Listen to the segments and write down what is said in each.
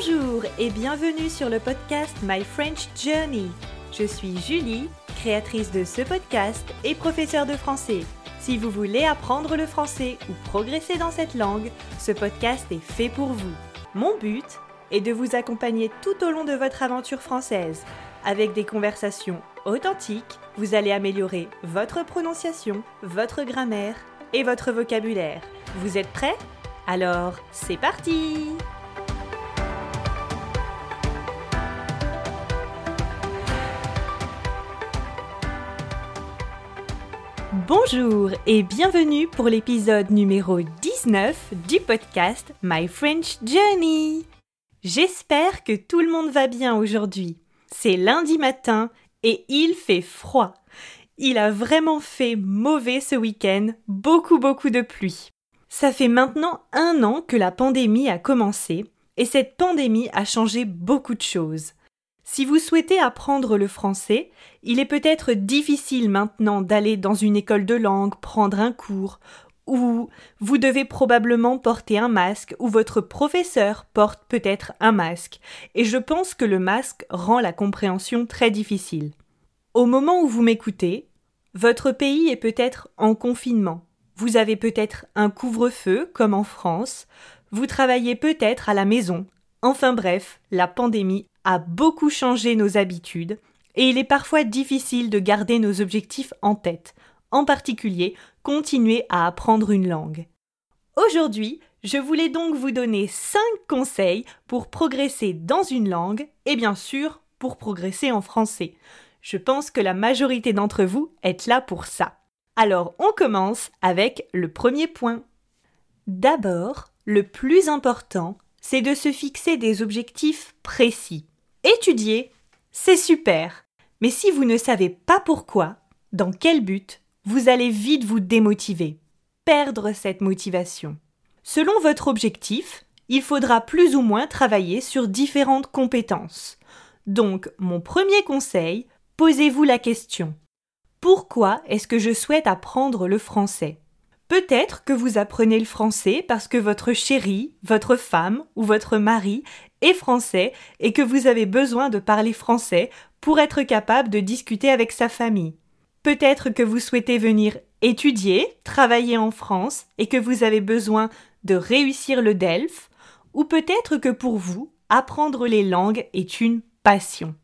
Bonjour et bienvenue sur le podcast My French Journey. Je suis Julie, créatrice de ce podcast et professeure de français. Si vous voulez apprendre le français ou progresser dans cette langue, ce podcast est fait pour vous. Mon but est de vous accompagner tout au long de votre aventure française. Avec des conversations authentiques, vous allez améliorer votre prononciation, votre grammaire et votre vocabulaire. Vous êtes prêts? Alors, c'est parti Bonjour et bienvenue pour l'épisode numéro 19 du podcast My French Journey. J'espère que tout le monde va bien aujourd'hui. C'est lundi matin et il fait froid. Il a vraiment fait mauvais ce week-end, beaucoup beaucoup de pluie. Ça fait maintenant un an que la pandémie a commencé et cette pandémie a changé beaucoup de choses. Si vous souhaitez apprendre le français, il est peut-être difficile maintenant d'aller dans une école de langue prendre un cours, ou vous devez probablement porter un masque, ou votre professeur porte peut-être un masque, et je pense que le masque rend la compréhension très difficile. Au moment où vous m'écoutez, votre pays est peut-être en confinement. Vous avez peut-être un couvre-feu, comme en France, vous travaillez peut-être à la maison. Enfin bref, la pandémie a beaucoup changé nos habitudes et il est parfois difficile de garder nos objectifs en tête, en particulier continuer à apprendre une langue. Aujourd'hui, je voulais donc vous donner 5 conseils pour progresser dans une langue et bien sûr pour progresser en français. Je pense que la majorité d'entre vous êtes là pour ça. Alors on commence avec le premier point. D'abord, le plus important, c'est de se fixer des objectifs précis. Étudier, c'est super. Mais si vous ne savez pas pourquoi, dans quel but, vous allez vite vous démotiver, perdre cette motivation. Selon votre objectif, il faudra plus ou moins travailler sur différentes compétences. Donc, mon premier conseil, posez-vous la question. Pourquoi est-ce que je souhaite apprendre le français? Peut-être que vous apprenez le français parce que votre chéri, votre femme ou votre mari est français et que vous avez besoin de parler français pour être capable de discuter avec sa famille. Peut-être que vous souhaitez venir étudier, travailler en France et que vous avez besoin de réussir le DELF, ou peut-être que pour vous, apprendre les langues est une passion.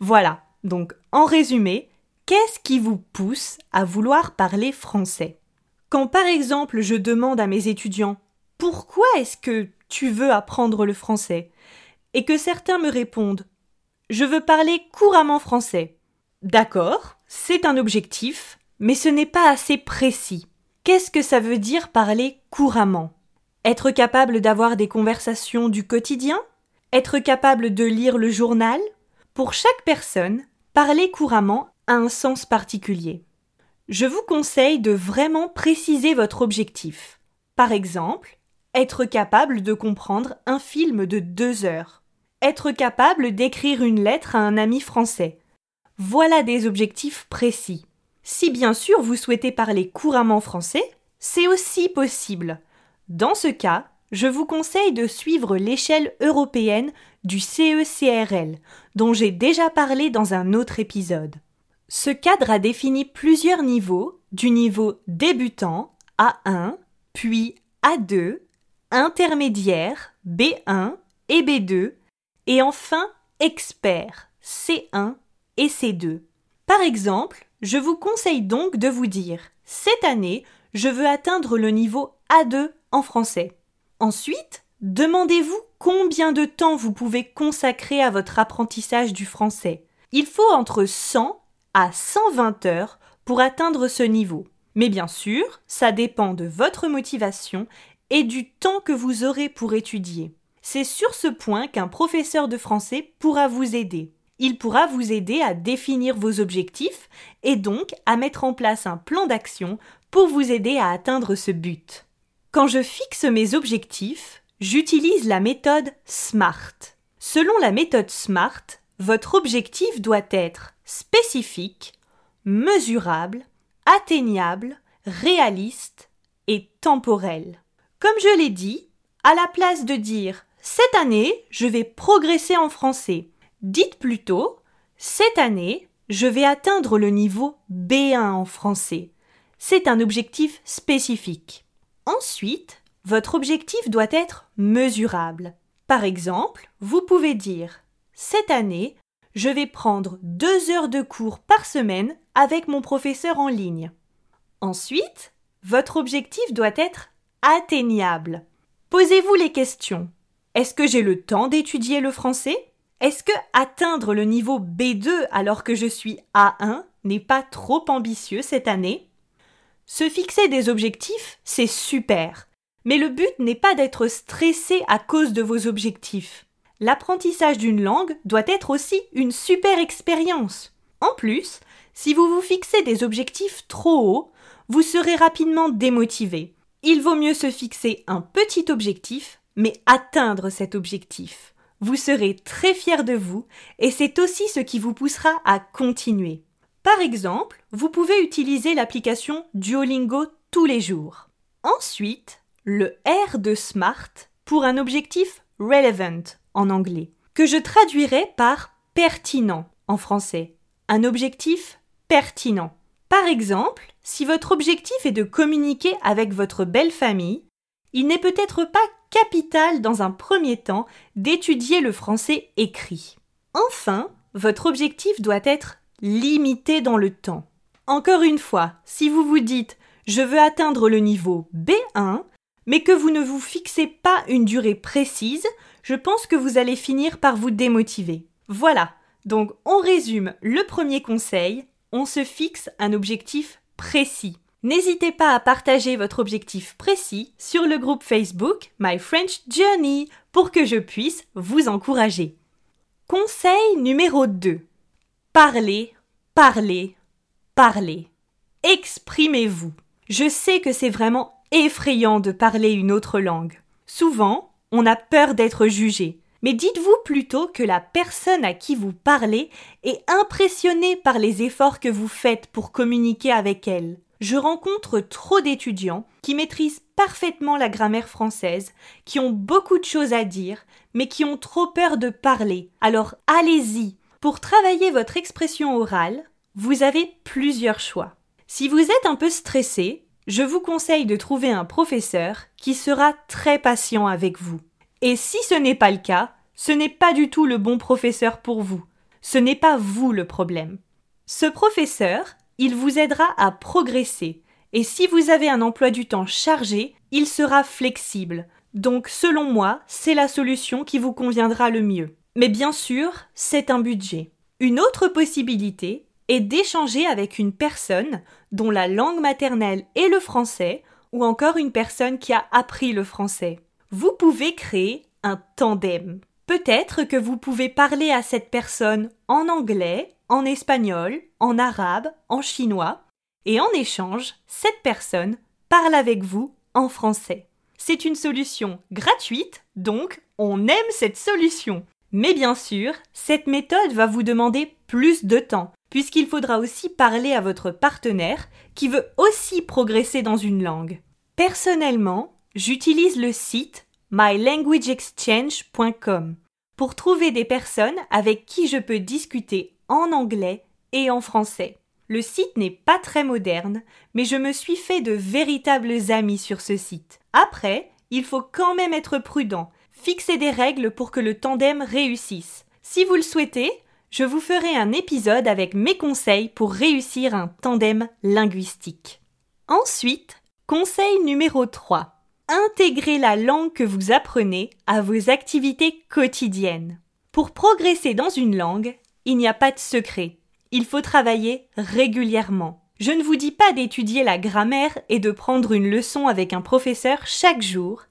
Voilà, donc en résumé, qu'est-ce qui vous pousse à vouloir parler français? Quand par exemple je demande à mes étudiants Pourquoi est-ce que tu veux apprendre le français et que certains me répondent Je veux parler couramment français. D'accord, c'est un objectif, mais ce n'est pas assez précis. Qu'est-ce que ça veut dire parler couramment? Être capable d'avoir des conversations du quotidien? Être capable de lire le journal? Pour chaque personne, parler couramment a un sens particulier je vous conseille de vraiment préciser votre objectif. Par exemple, être capable de comprendre un film de deux heures. Être capable d'écrire une lettre à un ami français. Voilà des objectifs précis. Si bien sûr vous souhaitez parler couramment français, c'est aussi possible. Dans ce cas, je vous conseille de suivre l'échelle européenne du CECRL, dont j'ai déjà parlé dans un autre épisode. Ce cadre a défini plusieurs niveaux, du niveau débutant A1, puis A2, intermédiaire B1 et B2, et enfin expert C1 et C2. Par exemple, je vous conseille donc de vous dire cette année, je veux atteindre le niveau A2 en français. Ensuite, demandez-vous combien de temps vous pouvez consacrer à votre apprentissage du français. Il faut entre 100 à 120 heures pour atteindre ce niveau. Mais bien sûr, ça dépend de votre motivation et du temps que vous aurez pour étudier. C'est sur ce point qu'un professeur de français pourra vous aider. Il pourra vous aider à définir vos objectifs et donc à mettre en place un plan d'action pour vous aider à atteindre ce but. Quand je fixe mes objectifs, j'utilise la méthode SMART. Selon la méthode SMART, votre objectif doit être spécifique, mesurable, atteignable, réaliste et temporel. Comme je l'ai dit, à la place de dire cette année, je vais progresser en français. Dites plutôt cette année, je vais atteindre le niveau B1 en français. C'est un objectif spécifique. Ensuite, votre objectif doit être mesurable. Par exemple, vous pouvez dire Cette année, je vais prendre deux heures de cours par semaine avec mon professeur en ligne. Ensuite, votre objectif doit être atteignable. Posez-vous les questions. Est-ce que j'ai le temps d'étudier le français? Est-ce que atteindre le niveau B2 alors que je suis A1 n'est pas trop ambitieux cette année? Se fixer des objectifs, c'est super. Mais le but n'est pas d'être stressé à cause de vos objectifs. L'apprentissage d'une langue doit être aussi une super expérience. En plus, si vous vous fixez des objectifs trop hauts, vous serez rapidement démotivé. Il vaut mieux se fixer un petit objectif, mais atteindre cet objectif. Vous serez très fier de vous et c'est aussi ce qui vous poussera à continuer. Par exemple, vous pouvez utiliser l'application Duolingo tous les jours. Ensuite, le R de SMART pour un objectif relevant en anglais, que je traduirai par pertinent en français. Un objectif pertinent. Par exemple, si votre objectif est de communiquer avec votre belle famille, il n'est peut-être pas capital dans un premier temps d'étudier le français écrit. Enfin, votre objectif doit être limité dans le temps. Encore une fois, si vous vous dites je veux atteindre le niveau B1, mais que vous ne vous fixez pas une durée précise, je pense que vous allez finir par vous démotiver. Voilà, donc on résume le premier conseil, on se fixe un objectif précis. N'hésitez pas à partager votre objectif précis sur le groupe Facebook My French Journey pour que je puisse vous encourager. Conseil numéro 2. Parlez, parlez, parlez. Exprimez-vous. Je sais que c'est vraiment effrayant de parler une autre langue. Souvent, on a peur d'être jugé. Mais dites-vous plutôt que la personne à qui vous parlez est impressionnée par les efforts que vous faites pour communiquer avec elle je rencontre trop d'étudiants qui maîtrisent parfaitement la grammaire française, qui ont beaucoup de choses à dire, mais qui ont trop peur de parler. Alors allez-y. Pour travailler votre expression orale, vous avez plusieurs choix. Si vous êtes un peu stressé, je vous conseille de trouver un professeur qui sera très patient avec vous. Et si ce n'est pas le cas, ce n'est pas du tout le bon professeur pour vous. Ce n'est pas vous le problème. Ce professeur il vous aidera à progresser. Et si vous avez un emploi du temps chargé, il sera flexible. Donc, selon moi, c'est la solution qui vous conviendra le mieux. Mais bien sûr, c'est un budget. Une autre possibilité est d'échanger avec une personne dont la langue maternelle est le français ou encore une personne qui a appris le français. Vous pouvez créer un tandem. Peut-être que vous pouvez parler à cette personne en anglais, en espagnol, en arabe, en chinois, et en échange, cette personne parle avec vous en français. C'est une solution gratuite, donc on aime cette solution. Mais bien sûr, cette méthode va vous demander plus de temps, puisqu'il faudra aussi parler à votre partenaire qui veut aussi progresser dans une langue. Personnellement, j'utilise le site mylanguageexchange.com pour trouver des personnes avec qui je peux discuter en anglais et en français. Le site n'est pas très moderne, mais je me suis fait de véritables amis sur ce site. Après, il faut quand même être prudent, fixer des règles pour que le tandem réussisse. Si vous le souhaitez, je vous ferai un épisode avec mes conseils pour réussir un tandem linguistique. Ensuite, conseil numéro 3. Intégrez la langue que vous apprenez à vos activités quotidiennes. Pour progresser dans une langue, il n'y a pas de secret. Il faut travailler régulièrement. Je ne vous dis pas d'étudier la grammaire et de prendre une leçon avec un professeur chaque jour,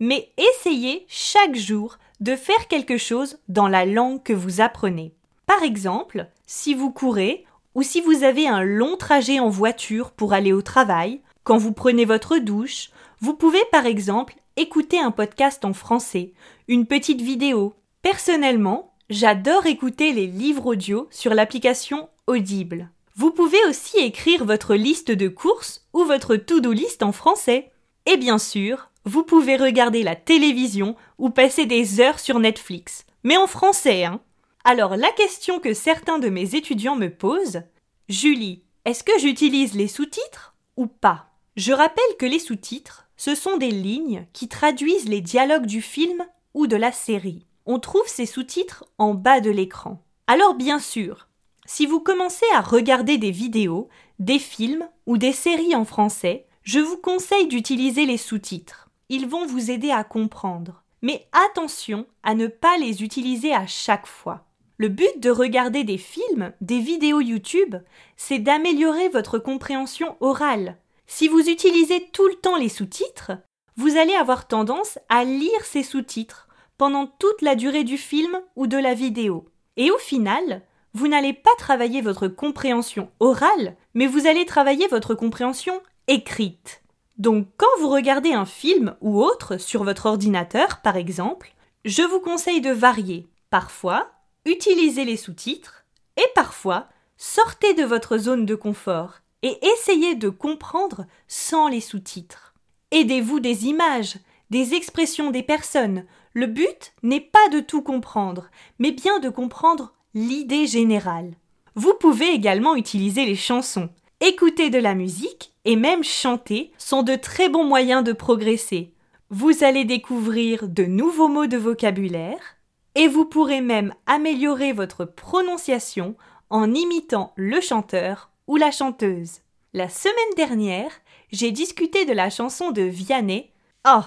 mais essayez chaque jour de faire quelque chose dans la langue que vous apprenez. Par exemple, si vous courez ou si vous avez un long trajet en voiture pour aller au travail, quand vous prenez votre douche, vous pouvez par exemple écouter un podcast en français, une petite vidéo. Personnellement, J'adore écouter les livres audio sur l'application Audible. Vous pouvez aussi écrire votre liste de courses ou votre to-do list en français. Et bien sûr, Vous pouvez regarder la télévision ou passer des heures sur Netflix. Mais en français, hein. Alors la question que certains de mes étudiants me posent, Julie, est-ce que j'utilise les sous-titres ou pas? Je rappelle que les sous-titres, ce sont des lignes qui traduisent les dialogues du film ou de la série. On trouve ces sous-titres en bas de l'écran. Alors bien sûr, si vous commencez à regarder des vidéos, des films ou des séries en français, je vous conseille d'utiliser les sous-titres. Ils vont vous aider à comprendre. Mais attention à ne pas les utiliser à chaque fois. Le but de regarder des films, des vidéos YouTube, c'est d'améliorer votre compréhension orale. Si vous utilisez tout le temps les sous-titres, vous allez avoir tendance à lire ces sous-titres pendant toute la durée du film ou de la vidéo. Et au final, vous n'allez pas travailler votre compréhension orale, mais vous allez travailler votre compréhension écrite. Donc quand vous regardez un film ou autre sur votre ordinateur, par exemple, je vous conseille de varier. Parfois, utilisez les sous-titres et parfois, sortez de votre zone de confort et essayez de comprendre sans les sous-titres. Aidez-vous des images, des expressions des personnes. Le but n'est pas de tout comprendre, mais bien de comprendre l'idée générale. Vous pouvez également utiliser les chansons. Écouter de la musique et même chanter sont de très bons moyens de progresser. Vous allez découvrir de nouveaux mots de vocabulaire et vous pourrez même améliorer votre prononciation en imitant le chanteur ou la chanteuse. La semaine dernière, j'ai discuté de la chanson de Vianney. Oh,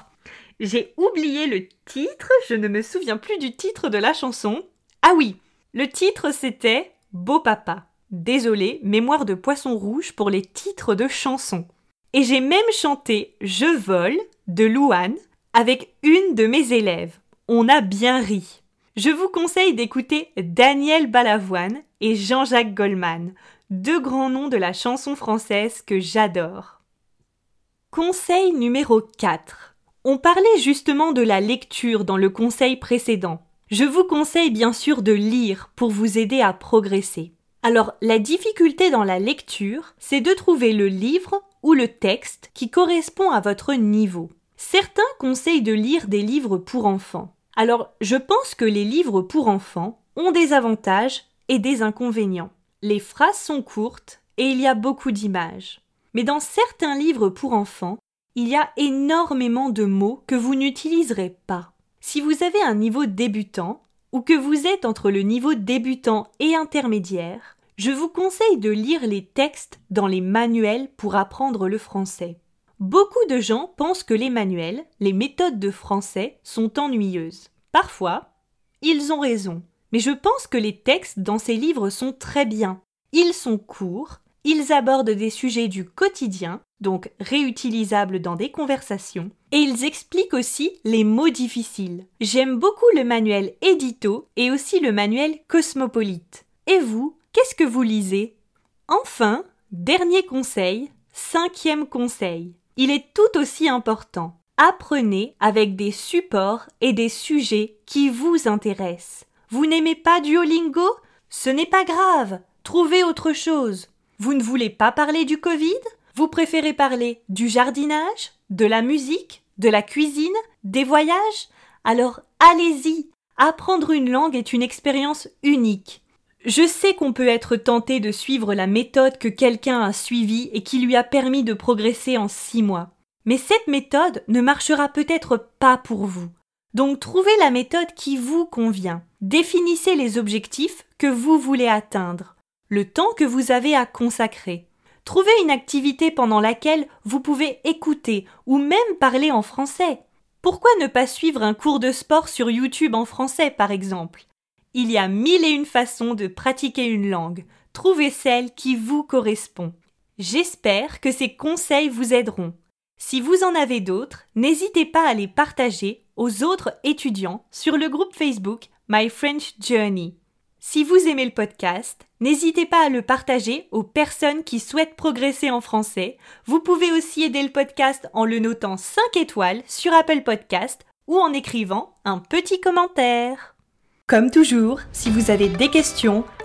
j'ai oublié le titre, je ne me souviens plus du titre de la chanson. Ah oui, le titre c'était Beau Papa. Désolé, mémoire de poisson rouge pour les titres de chansons. Et j'ai même chanté Je vole de Louane avec une de mes élèves. On a bien ri. Je vous conseille d'écouter Daniel Balavoine et Jean-Jacques Goldman, deux grands noms de la chanson française que j'adore. Conseil numéro 4. On parlait justement de la lecture dans le conseil précédent. Je vous conseille bien sûr de lire pour vous aider à progresser. Alors la difficulté dans la lecture, c'est de trouver le livre ou le texte qui correspond à votre niveau. Certains conseillent de lire des livres pour enfants. Alors je pense que les livres pour enfants ont des avantages et des inconvénients. Les phrases sont courtes et il y a beaucoup d'images. Mais dans certains livres pour enfants, il y a énormément de mots que vous n'utiliserez pas. Si vous avez un niveau débutant, ou que vous êtes entre le niveau débutant et intermédiaire, je vous conseille de lire les textes dans les manuels pour apprendre le français. Beaucoup de gens pensent que les manuels, les méthodes de français, sont ennuyeuses. Parfois, ils ont raison, mais je pense que les textes dans ces livres sont très bien. Ils sont courts, ils abordent des sujets du quotidien, donc réutilisables dans des conversations, et ils expliquent aussi les mots difficiles. J'aime beaucoup le manuel édito et aussi le manuel cosmopolite. Et vous, qu'est-ce que vous lisez? Enfin, dernier conseil, cinquième conseil. Il est tout aussi important. Apprenez avec des supports et des sujets qui vous intéressent. Vous n'aimez pas Duolingo? Ce n'est pas grave. Trouvez autre chose. Vous ne voulez pas parler du Covid? Vous préférez parler du jardinage, de la musique, de la cuisine, des voyages? Alors allez-y Apprendre une langue est une expérience unique. Je sais qu'on peut être tenté de suivre la méthode que quelqu'un a suivie et qui lui a permis de progresser en six mois. Mais cette méthode ne marchera peut-être pas pour vous. Donc trouvez la méthode qui vous convient. Définissez les objectifs que vous voulez atteindre le temps que vous avez à consacrer. Trouvez une activité pendant laquelle vous pouvez écouter ou même parler en français. Pourquoi ne pas suivre un cours de sport sur YouTube en français, par exemple? Il y a mille et une façons de pratiquer une langue. Trouvez celle qui vous correspond. J'espère que ces conseils vous aideront. Si vous en avez d'autres, n'hésitez pas à les partager aux autres étudiants sur le groupe Facebook My French Journey. Si vous aimez le podcast, n'hésitez pas à le partager aux personnes qui souhaitent progresser en français. Vous pouvez aussi aider le podcast en le notant 5 étoiles sur Apple Podcast ou en écrivant un petit commentaire. Comme toujours, si vous avez des questions,